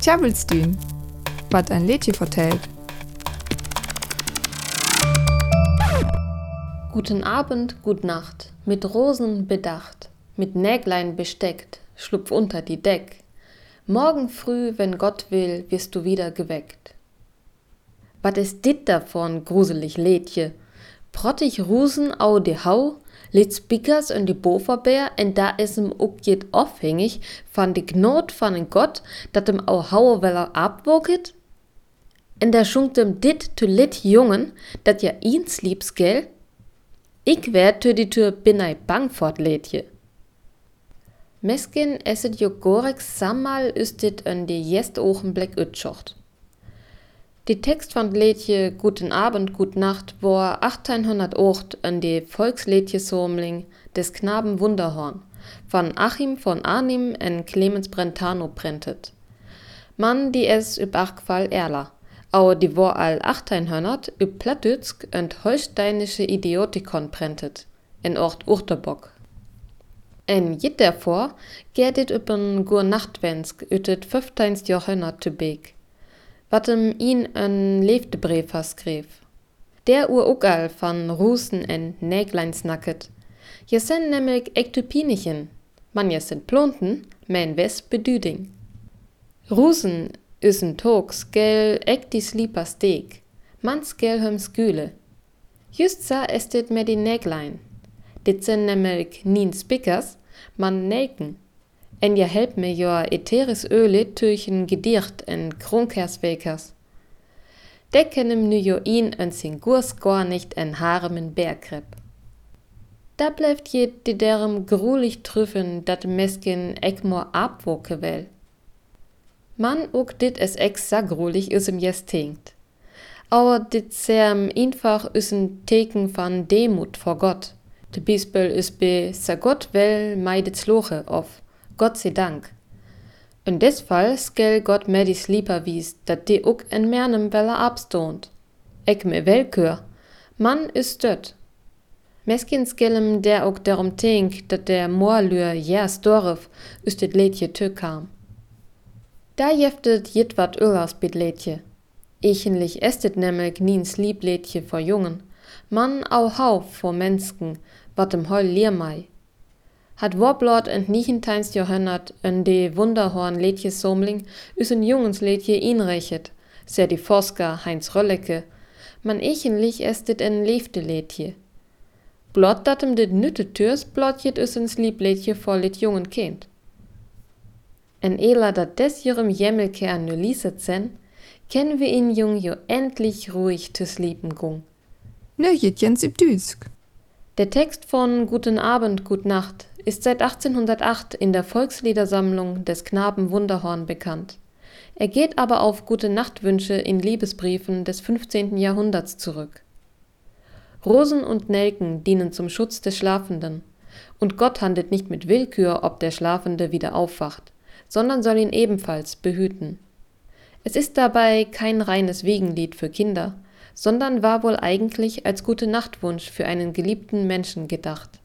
Tjabelstün, wat ein Lädchen vertellt. Guten Abend, gut Nacht, mit Rosen bedacht, mit Näglein besteckt, schlupf unter die Deck. Morgen früh, wenn Gott will, wirst du wieder geweckt. Wat is dit davon, gruselig Lädje? Prottig Rusen au de Hau, Lit Speakers und die Boferbär, en da is em ook jet afhängig van de Gnot van en Gott, dat em au Hauer weller abwoket? En da schunkt em dit to lit Jungen, dat ja eens liebs, gell? Ik werd tö die Tür binnei bang fort Lädje. Meskin esset jo gorek sammal üstet en de jest Ogenblick utschocht. Die Text von Lädje Guten Abend, Gut Nacht war 1808 an die Volkslädjesomling des Knaben Wunderhorn von Achim von Arnim en Clemens Brentano printet. Man die es üb Achqual Erla, au die war all 1800 üb Plattdütsk und holsteinische Idiotikon printet, in Ort Urterbock. En jit davor gerdet üben gur Nachtwensk ütet 15. Jahrhundert zu Beek wat hem ihn een leefdebrief skreef. Der ur ook al van roesen en nägleins nakket. Je sen nämlich ektopinichen, man je sind plonten, men wes bedüding. Roesen is een togs gel ek die slieper steek, mans gel hem skule. Just sa estet med die näglein. Dit sen nämlich nien spickers, man nelken. En je helpt me jo etheris öle türchen gedicht en kronkerswekers. Deckenem nu jo ihn en singurs gar nicht en haremen Bergkrepp. Da bleibt je die derem grulich trüffen, dat meskin ekmor abwoke well. Man ook dit es ex sa grulich is im jes tinkt. Aber dit serm einfach üsen Teken van Demut vor Gott. De Bispel is be sa Gott well meidets loche of. Gott sei Dank. In des Fall skell Gott mer die Sleeper wies, dat de ook en mernem welle abstont. Ek me welkör. Mann is dött. Meskin skellem der ook darum tink, dat der Moorlür jers dorf üs dit Lädje tö kam. Da jeftet jit wat Öllers bit Lädje. Echenlich estet nämlich nien Lieblädje vor Jungen. Mann au hau vor Mensken, wat im Heul Liermei hat Warblord en 19. Jahrhundert en de Wunderhorn Lädje Somling üs een Jungenslädje inrechet, sehr die Forsker Heinz Röllecke, man echenlich estet en leefde Lädje. Blot datem dit nütte Türs blotjet üs ens Lieblädje voll lit jungen Kind. En ela dat des jürem Jemmelke an nu lieset sen, kennen wir ihn jung jo endlich ruhig tus Lieben gung. Ne, jens ibdüsk. Der Text von Guten Abend, Gut Nacht ist seit 1808 in der Volksliedersammlung des Knaben Wunderhorn bekannt. Er geht aber auf gute Nachtwünsche in Liebesbriefen des 15. Jahrhunderts zurück. Rosen und Nelken dienen zum Schutz des Schlafenden, und Gott handelt nicht mit Willkür, ob der Schlafende wieder aufwacht, sondern soll ihn ebenfalls behüten. Es ist dabei kein reines Wiegenlied für Kinder, sondern war wohl eigentlich als gute Nachtwunsch für einen geliebten Menschen gedacht.